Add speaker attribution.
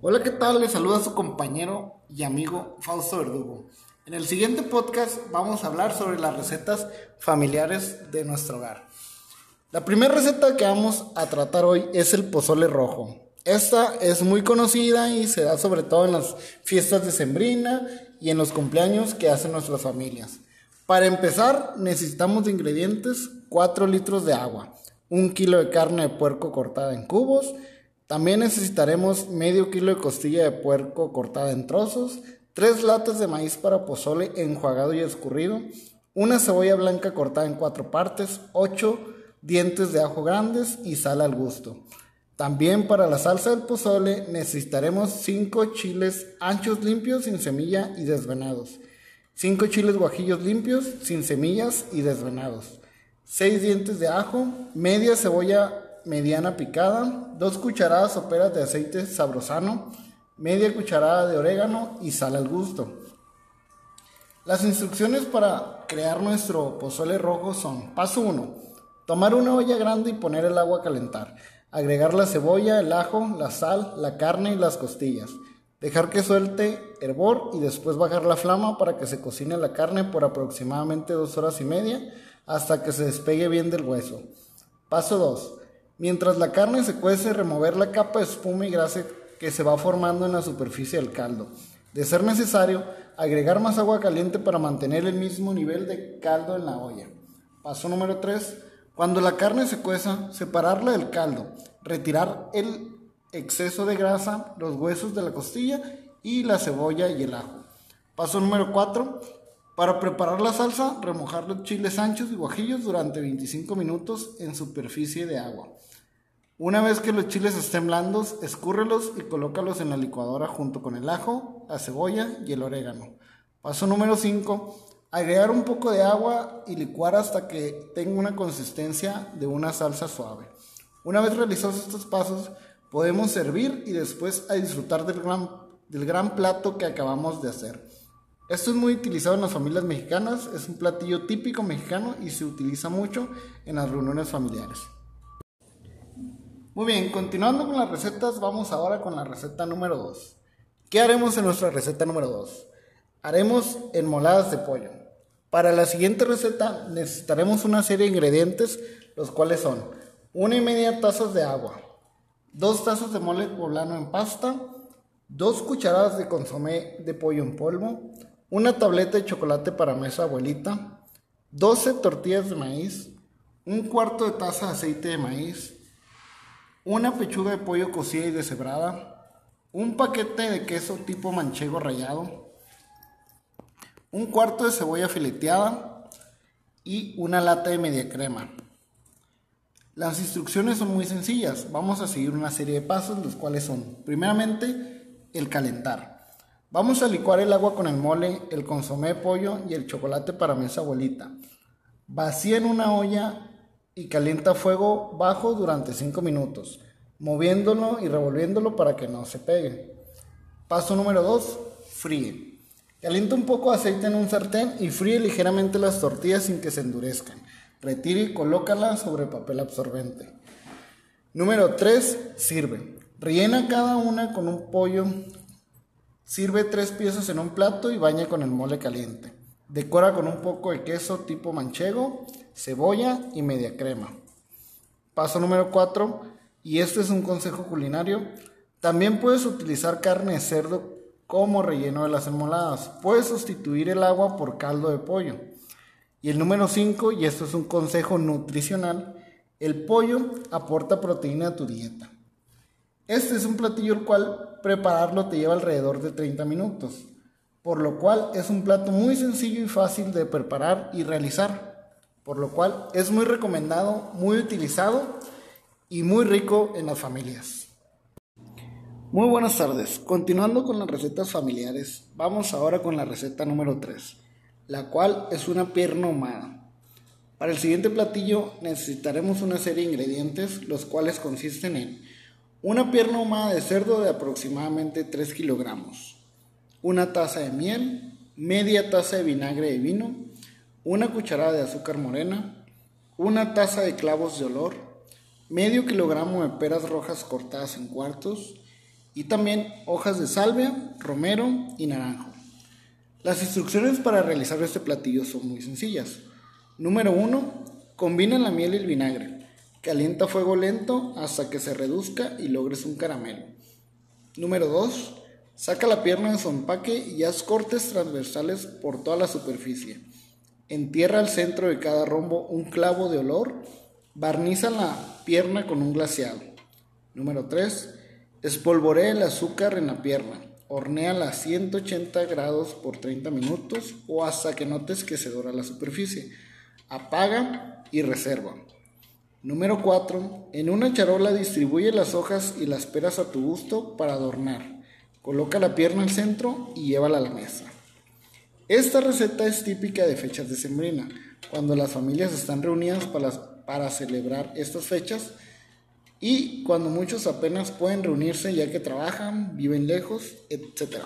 Speaker 1: Hola, ¿qué tal? Les saluda su compañero y amigo Fausto Verdugo. En el siguiente podcast vamos a hablar sobre las recetas familiares de nuestro hogar. La primera receta que vamos a tratar hoy es el pozole rojo. Esta es muy conocida y se da sobre todo en las fiestas de Sembrina y en los cumpleaños que hacen nuestras familias. Para empezar, necesitamos de ingredientes 4 litros de agua, 1 kilo de carne de puerco cortada en cubos, también necesitaremos medio kilo de costilla de puerco cortada en trozos, 3 latas de maíz para pozole enjuagado y escurrido, una cebolla blanca cortada en 4 partes, 8 dientes de ajo grandes y sal al gusto. También para la salsa del pozole necesitaremos 5 chiles anchos limpios sin semilla y desvenados, 5 chiles guajillos limpios sin semillas y desvenados, 6 dientes de ajo, media cebolla mediana picada, 2 cucharadas soperas de aceite sabrosano, media cucharada de orégano y sal al gusto. Las instrucciones para crear nuestro pozole rojo son: paso 1. Tomar una olla grande y poner el agua a calentar. Agregar la cebolla, el ajo, la sal, la carne y las costillas. Dejar que suelte hervor y después bajar la flama para que se cocine la carne por aproximadamente dos horas y media hasta que se despegue bien del hueso. Paso 2. Mientras la carne se cuece, remover la capa de espuma y grasa que se va formando en la superficie del caldo. De ser necesario, agregar más agua caliente para mantener el mismo nivel de caldo en la olla. Paso número 3. Cuando la carne se cueza, separarla del caldo, retirar el exceso de grasa, los huesos de la costilla y la cebolla y el ajo. Paso número 4. Para preparar la salsa, remojar los chiles anchos y guajillos durante 25 minutos en superficie de agua. Una vez que los chiles estén blandos, escúrrelos y colócalos en la licuadora junto con el ajo, la cebolla y el orégano. Paso número 5. Agregar un poco de agua y licuar hasta que tenga una consistencia de una salsa suave. Una vez realizados estos pasos, podemos servir y después disfrutar del gran, del gran plato que acabamos de hacer. Esto es muy utilizado en las familias mexicanas, es un platillo típico mexicano y se utiliza mucho en las reuniones familiares. Muy bien, continuando con las recetas, vamos ahora con la receta número 2. ¿Qué haremos en nuestra receta número 2? Haremos enmoladas de pollo. Para la siguiente receta necesitaremos una serie de ingredientes, los cuales son una y media tazas de agua, dos tazas de mole poblano en pasta, dos cucharadas de consomé de pollo en polvo, una tableta de chocolate para mesa abuelita, 12 tortillas de maíz, un cuarto de taza de aceite de maíz, una pechuga de pollo cocida y deshebrada, un paquete de queso tipo manchego rallado, un cuarto de cebolla fileteada y una lata de media crema. Las instrucciones son muy sencillas. Vamos a seguir una serie de pasos, los cuales son, primeramente, el calentar. Vamos a licuar el agua con el mole, el consomé de pollo y el chocolate para mesa abuelita. Vacía en una olla y calienta a fuego bajo durante 5 minutos, moviéndolo y revolviéndolo para que no se pegue. Paso número 2, fríe. Calienta un poco de aceite en un sartén y fríe ligeramente las tortillas sin que se endurezcan. Retire y colócalas sobre papel absorbente. Número 3, sirve. Rellena cada una con un pollo. Sirve tres piezas en un plato y baña con el mole caliente. Decora con un poco de queso tipo manchego, cebolla y media crema. Paso número 4, y este es un consejo culinario. También puedes utilizar carne de cerdo como relleno de las enmoladas. Puedes sustituir el agua por caldo de pollo. Y el número 5, y esto es un consejo nutricional, el pollo aporta proteína a tu dieta. Este es un platillo el cual prepararlo te lleva alrededor de 30 minutos por lo cual es un plato muy sencillo y fácil de preparar y realizar, por lo cual es muy recomendado, muy utilizado y muy rico en las familias. Muy buenas tardes, continuando con las recetas familiares, vamos ahora con la receta número 3, la cual es una pierna ahumada. Para el siguiente platillo necesitaremos una serie de ingredientes, los cuales consisten en una pierna ahumada de cerdo de aproximadamente 3 kilogramos, una taza de miel, media taza de vinagre de vino, una cucharada de azúcar morena, una taza de clavos de olor, medio kilogramo de peras rojas cortadas en cuartos y también hojas de salvia, romero y naranjo. Las instrucciones para realizar este platillo son muy sencillas. Número 1. Combina la miel y el vinagre. Calienta a fuego lento hasta que se reduzca y logres un caramelo. Número 2. Saca la pierna de su empaque y haz cortes transversales por toda la superficie. Entierra al centro de cada rombo un clavo de olor. Barniza la pierna con un glaseado. Número 3. Espolvorea el azúcar en la pierna. Hornéala a 180 grados por 30 minutos o hasta que notes que se dora la superficie. Apaga y reserva. Número 4. En una charola distribuye las hojas y las peras a tu gusto para adornar. Coloca la pierna al centro y llévala a la mesa. Esta receta es típica de fechas de sembrina, cuando las familias están reunidas para, para celebrar estas fechas y cuando muchos apenas pueden reunirse ya que trabajan, viven lejos, etc.